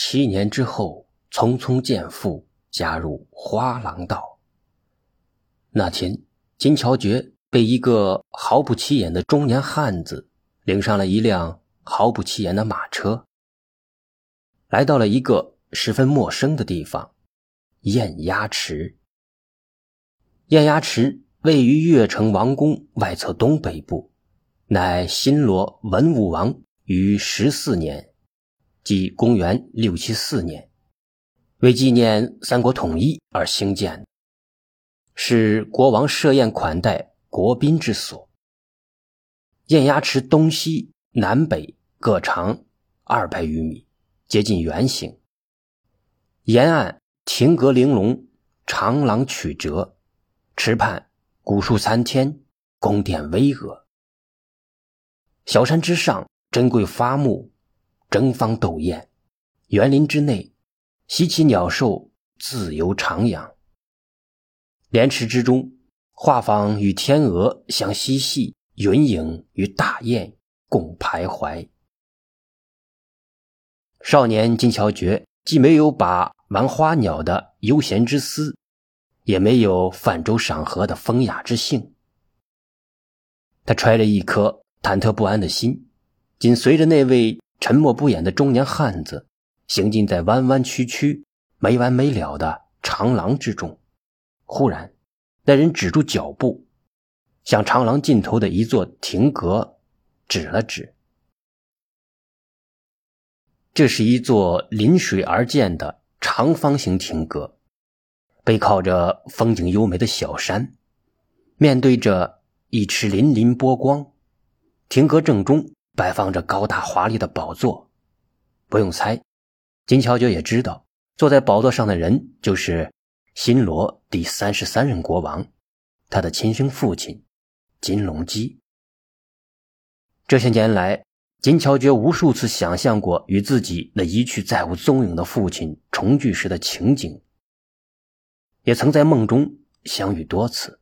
七年之后，匆匆见父，加入花郎道。那天，金乔觉被一个毫不起眼的中年汉子领上了一辆毫不起眼的马车，来到了一个十分陌生的地方——燕鸭池。燕鸭池位于越城王宫外侧东北部，乃新罗文武王于十四年。即公元六七四年，为纪念三国统一而兴建，是国王设宴款待国宾之所。燕鸭池东西南北各长二百余米，接近圆形。沿岸亭阁玲珑，长廊曲折，池畔古树参天，宫殿巍峨。小山之上，珍贵花木。争芳斗艳，园林之内，稀奇鸟兽自由徜徉。莲池之中，画舫与天鹅相嬉戏，云影与大雁共徘徊。少年金乔觉既没有把玩花鸟的悠闲之思，也没有泛舟赏荷的风雅之性。他揣着一颗忐忑不安的心，紧随着那位。沉默不言的中年汉子，行进在弯弯曲曲、没完没了的长廊之中。忽然，那人止住脚步，向长廊尽头的一座亭阁指了指。这是一座临水而建的长方形亭阁，背靠着风景优美的小山，面对着一池粼粼波光。亭阁正中。摆放着高大华丽的宝座，不用猜，金乔觉也知道，坐在宝座上的人就是新罗第三十三任国王，他的亲生父亲金隆基。这些年来，金乔觉无数次想象过与自己那一去再无踪影的父亲重聚时的情景，也曾在梦中相遇多次。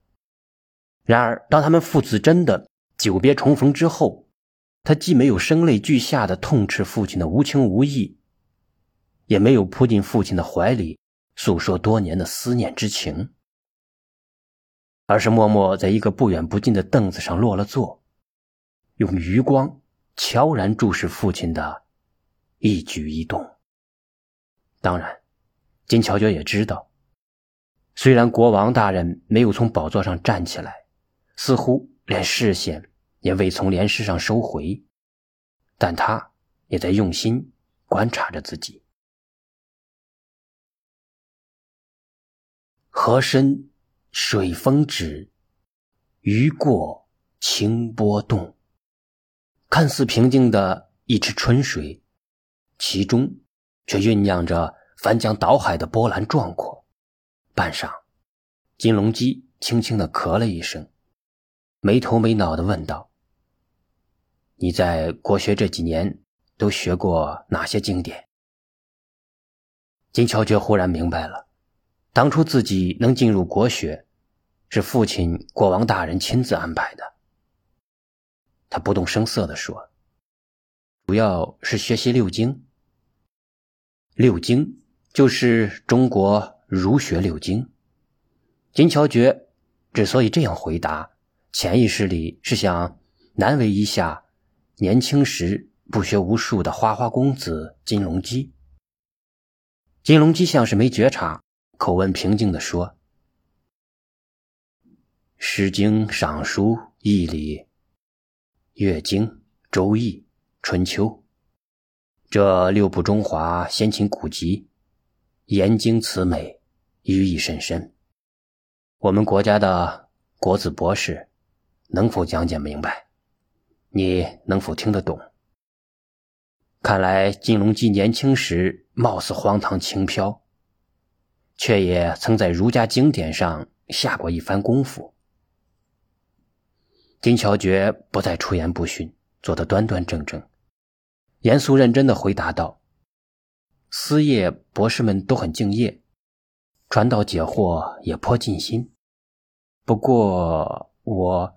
然而，当他们父子真的久别重逢之后，他既没有声泪俱下的痛斥父亲的无情无义，也没有扑进父亲的怀里诉说多年的思念之情，而是默默在一个不远不近的凳子上落了座，用余光悄然注视父亲的一举一动。当然，金乔觉也知道，虽然国王大人没有从宝座上站起来，似乎连视线。也未从莲石上收回，但他也在用心观察着自己。河深水风止，鱼过清波动。看似平静的一池春水，其中却酝酿着翻江倒海的波澜壮阔。半晌，金龙基轻轻的咳了一声，没头没脑的问道。你在国学这几年都学过哪些经典？金乔觉忽然明白了，当初自己能进入国学，是父亲国王大人亲自安排的。他不动声色地说：“主要是学习六经。六经就是中国儒学六经。”金乔觉之所以这样回答，潜意识里是想难为一下。年轻时不学无术的花花公子金龙基，金龙基像是没觉察，口吻平静地说：“《诗经》《尚书》《易》礼》《乐经》《周易》《春秋》这六部中华先秦古籍，言经词美，寓意甚深。我们国家的国子博士能否讲解明白？”你能否听得懂？看来金龙基年轻时貌似荒唐轻飘，却也曾在儒家经典上下过一番功夫。金乔觉不再出言不逊，坐得端端正正，严肃认真的回答道：“司业博士们都很敬业，传道解惑也颇尽心。不过我，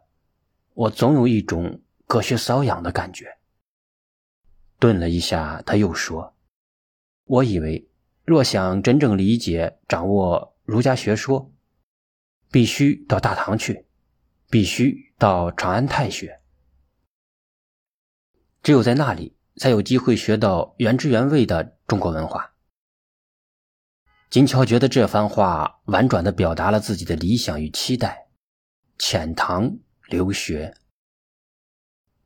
我总有一种……”隔靴搔痒的感觉。顿了一下，他又说：“我以为，若想真正理解、掌握儒家学说，必须到大唐去，必须到长安太学。只有在那里，才有机会学到原汁原味的中国文化。金桥觉得这番话婉转的表达了自己的理想与期待，遣唐留学。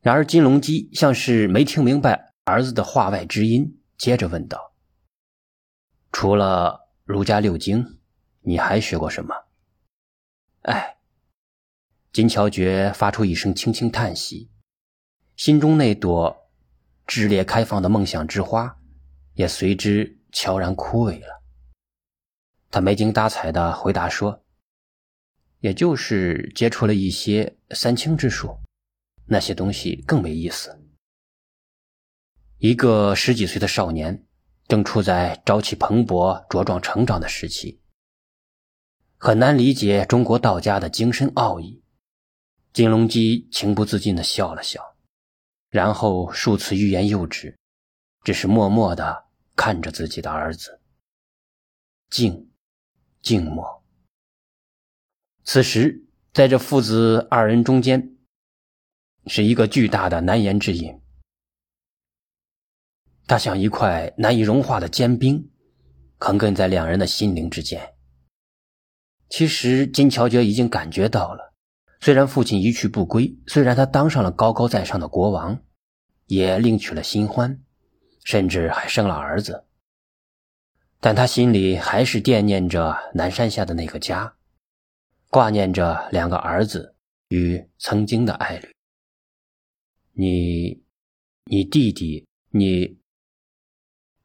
然而金龙基像是没听明白儿子的话外之音，接着问道：“除了儒家六经，你还学过什么？”哎，金桥觉发出一声轻轻叹息。心中那朵炽烈开放的梦想之花，也随之悄然枯萎了。他没精打采的回答说：“也就是接触了一些三清之术，那些东西更没意思。”一个十几岁的少年，正处在朝气蓬勃、茁壮成长的时期，很难理解中国道家的精深奥义。金龙基情不自禁的笑了笑。然后数次欲言又止，只是默默的看着自己的儿子。静，静默。此时，在这父子二人中间，是一个巨大的难言之隐。它像一块难以融化的坚冰，横亘在两人的心灵之间。其实，金乔觉已经感觉到了。虽然父亲一去不归，虽然他当上了高高在上的国王，也另娶了新欢，甚至还生了儿子，但他心里还是惦念着南山下的那个家，挂念着两个儿子与曾经的爱侣。你，你弟弟，你。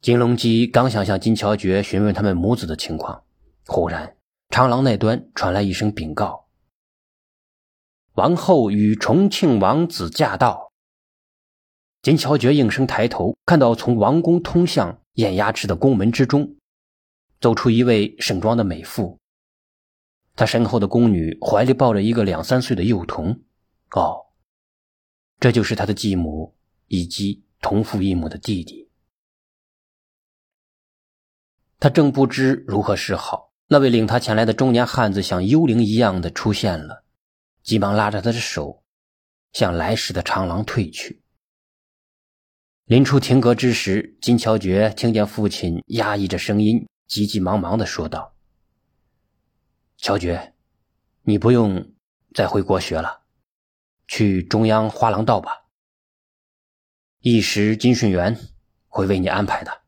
金龙基刚想向金乔觉询问他们母子的情况，忽然长廊那端传来一声禀告。王后与重庆王子驾到。金乔觉应声抬头，看到从王宫通向掩牙池的宫门之中，走出一位盛装的美妇。她身后的宫女怀里抱着一个两三岁的幼童。哦，这就是他的继母以及同父异母的弟弟。他正不知如何是好，那位领他前来的中年汉子像幽灵一样的出现了。急忙拉着他的手，向来时的长廊退去。临出亭阁之时，金乔觉听见父亲压抑着声音，急急忙忙的说道：“乔觉，你不用再回国学了，去中央花廊道吧。一时金顺元会为你安排的。”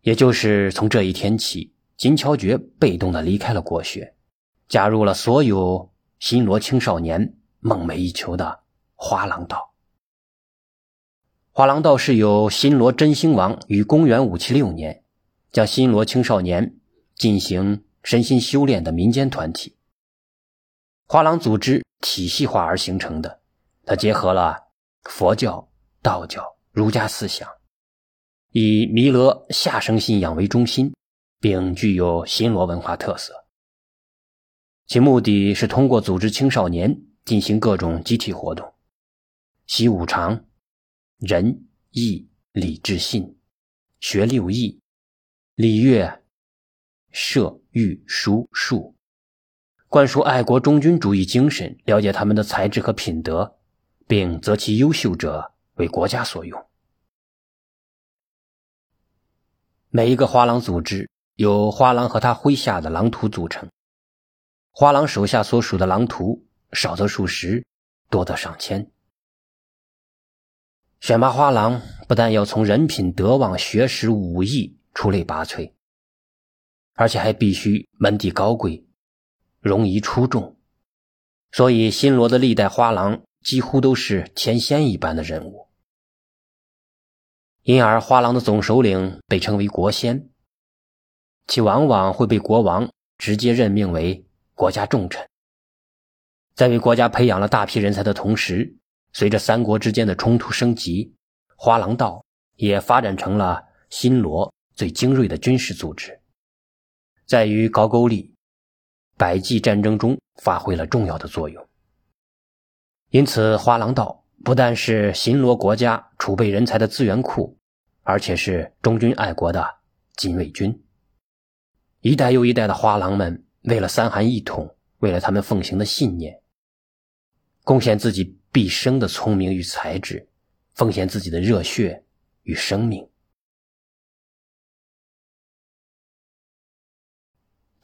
也就是从这一天起，金乔觉被动的离开了国学。加入了所有新罗青少年梦寐以求的花廊道。花廊道是由新罗真兴王于公元五七六年将新罗青少年进行身心修炼的民间团体。花廊组织体系化而形成的，它结合了佛教、道教、儒家思想，以弥勒下生信仰为中心，并具有新罗文化特色。其目的是通过组织青少年进行各种集体活动，习五常、仁、义、礼、智、信，学六艺、礼、乐、射、御、书、数，灌输爱国忠君主义精神，了解他们的才智和品德，并择其优秀者为国家所用。每一个花郎组织由花郎和他麾下的狼徒组成。花郎手下所属的狼徒少则数十，多则上千。选拔花郎不但要从人品、德望、学识、武艺出类拔萃，而且还必须门第高贵，容仪出众。所以，新罗的历代花郎几乎都是天仙一般的人物，因而花郎的总首领被称为国仙，其往往会被国王直接任命为。国家重臣，在为国家培养了大批人才的同时，随着三国之间的冲突升级，花郎道也发展成了新罗最精锐的军事组织，在于高句丽百济战争中发挥了重要的作用。因此，花郎道不但是新罗国家储备人才的资源库，而且是忠君爱国的禁卫军。一代又一代的花郎们，为了三韩一统，为了他们奉行的信念，贡献自己毕生的聪明与才智，奉献自己的热血与生命。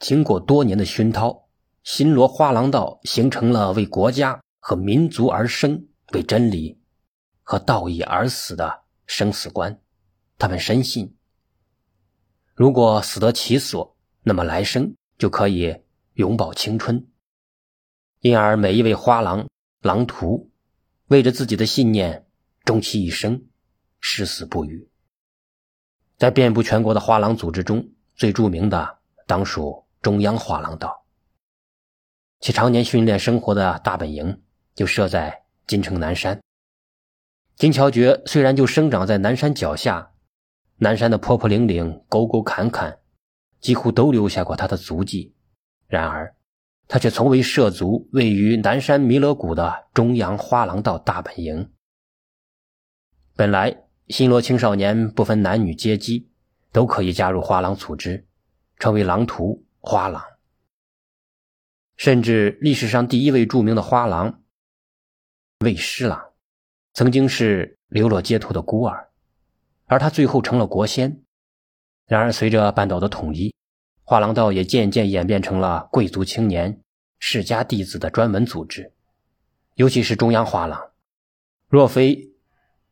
经过多年的熏陶，新罗花廊道形成了为国家和民族而生、为真理和道义而死的生死观。他们深信，如果死得其所，那么来生就可以永葆青春。因而，每一位花郎、郎徒为着自己的信念，终其一生，誓死不渝。在遍布全国的花郎组织中，最著名的当属中央花郎道，其常年训练生活的大本营就设在金城南山。金桥诀虽然就生长在南山脚下。南山的坡坡岭岭、沟沟坎坎，几乎都留下过他的足迹。然而，他却从未涉足位于南山弥勒谷的中央花廊道大本营。本来，新罗青少年不分男女阶级，都可以加入花廊组织，成为狼徒、花郎。甚至历史上第一位著名的花郎魏师郎，曾经是流落街头的孤儿。而他最后成了国仙。然而，随着半岛的统一，画廊道也渐渐演变成了贵族青年、世家弟子的专门组织。尤其是中央画廊，若非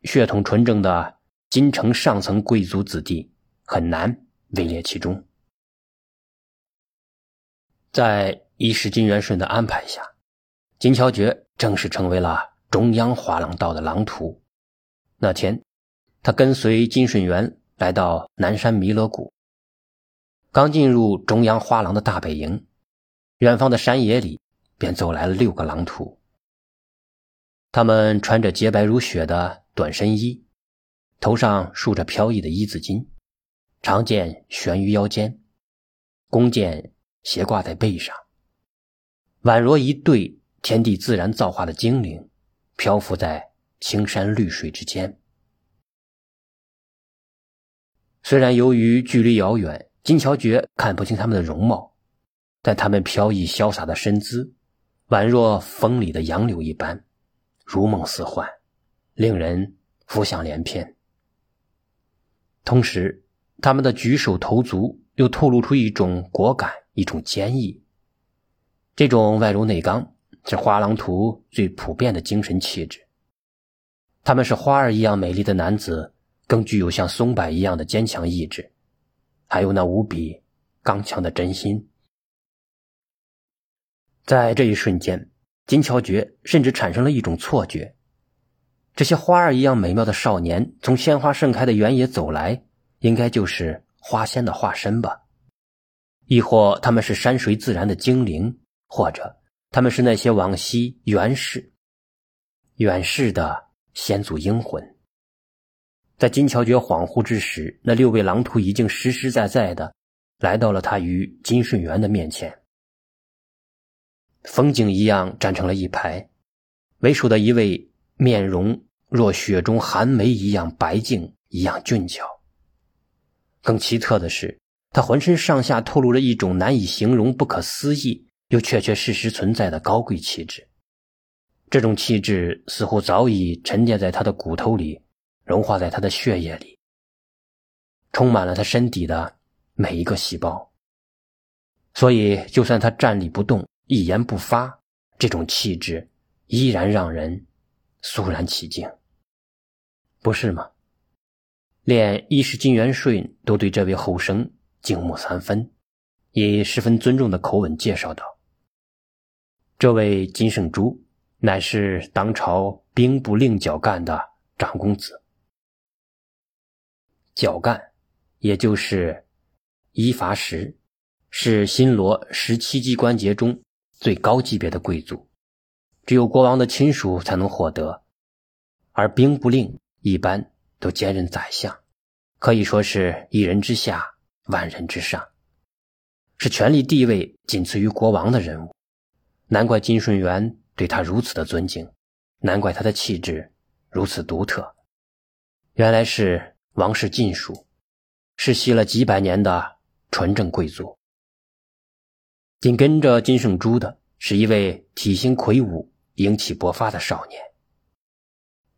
血统纯正的金城上层贵族子弟，很难位列其中。在一世金元顺的安排下，金乔觉正式成为了中央画廊道的郎徒。那天。他跟随金顺元来到南山弥勒谷，刚进入中央花廊的大本营，远方的山野里便走来了六个狼徒。他们穿着洁白如雪的短身衣，头上竖着飘逸的一字巾，长剑悬于腰间，弓箭斜挂在背上，宛若一对天地自然造化的精灵，漂浮在青山绿水之间。虽然由于距离遥远，金乔觉看不清他们的容貌，但他们飘逸潇洒的身姿，宛若风里的杨柳一般，如梦似幻，令人浮想联翩。同时，他们的举手投足又透露出一种果敢、一种坚毅。这种外柔内刚是花郎图最普遍的精神气质。他们是花儿一样美丽的男子。更具有像松柏一样的坚强意志，还有那无比刚强的真心。在这一瞬间，金乔觉甚至产生了一种错觉：这些花儿一样美妙的少年从鲜花盛开的原野走来，应该就是花仙的化身吧？亦或他们是山水自然的精灵，或者他们是那些往昔远世、远世的先祖英魂？在金乔觉恍惚之时，那六位狼徒已经实实在在的来到了他与金顺元的面前，风景一样站成了一排。为首的一位面容若雪中寒梅一样白净，一样俊俏。更奇特的是，他浑身上下透露着一种难以形容、不可思议又确确实实存在的高贵气质。这种气质似乎早已沉淀在他的骨头里。融化在他的血液里，充满了他身体的每一个细胞。所以，就算他站立不动、一言不发，这种气质依然让人肃然起敬，不是吗？连一世金元顺都对这位后生敬慕三分，以十分尊重的口吻介绍道：“这位金圣珠乃是当朝兵部令角干的长公子。”角干，也就是一罚十，是新罗十七级关节中最高级别的贵族，只有国王的亲属才能获得。而兵部令一般都兼任宰相，可以说是一人之下，万人之上，是权力地位仅次于国王的人物。难怪金顺元对他如此的尊敬，难怪他的气质如此独特。原来是。王室禁属，世袭了几百年的纯正贵族。紧跟着金圣珠的是一位体型魁梧、英气勃发的少年。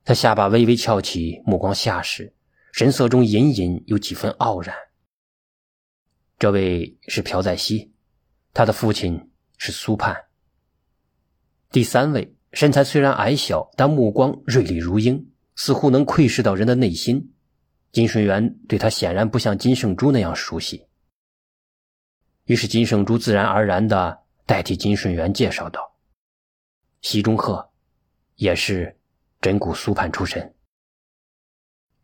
他下巴微微翘起，目光下视，神色中隐隐有几分傲然。这位是朴载熙，他的父亲是苏盼。第三位身材虽然矮小，但目光锐利如鹰，似乎能窥视到人的内心。金顺元对他显然不像金圣珠那样熟悉。于是金圣珠自然而然的代替金顺元介绍道：“席中鹤，也是真古苏盼出身。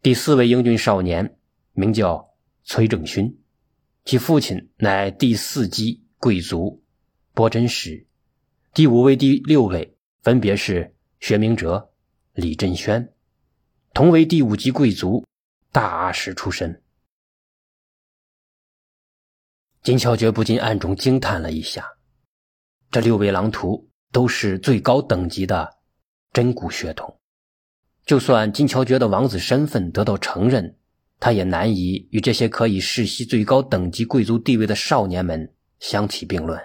第四位英俊少年名叫崔正勋，其父亲乃第四姬贵族波真实。第五位、第六位分别是薛明哲、李振轩，同为第五级贵族大阿史出身。”金巧觉不禁暗中惊叹了一下，这六位狼徒都是最高等级的真古血统，就算金巧觉的王子身份得到承认，他也难以与这些可以世袭最高等级贵族地位的少年们相提并论。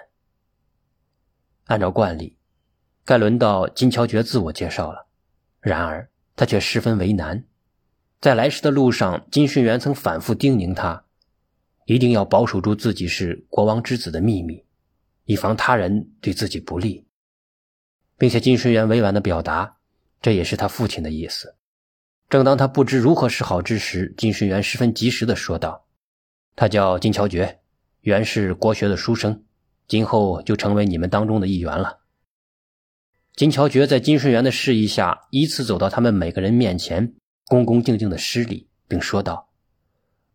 按照惯例，该轮到金巧觉自我介绍了，然而他却十分为难，在来时的路上，金顺元曾反复叮咛他。一定要保守住自己是国王之子的秘密，以防他人对自己不利，并且金顺元委婉的表达，这也是他父亲的意思。正当他不知如何是好之时，金顺元十分及时的说道：“他叫金乔觉，原是国学的书生，今后就成为你们当中的一员了。”金乔觉在金顺元的示意下，依次走到他们每个人面前，恭恭敬敬的施礼，并说道：“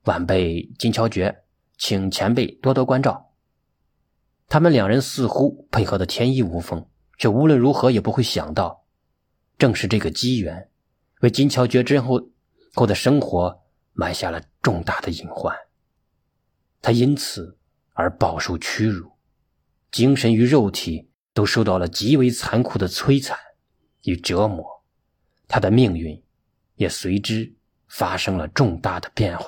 晚辈金乔觉。”请前辈多多关照。他们两人似乎配合的天衣无缝，却无论如何也不会想到，正是这个机缘，为金桥绝之后后的生活埋下了重大的隐患。他因此而饱受屈辱，精神与肉体都受到了极为残酷的摧残与折磨，他的命运也随之发生了重大的变化。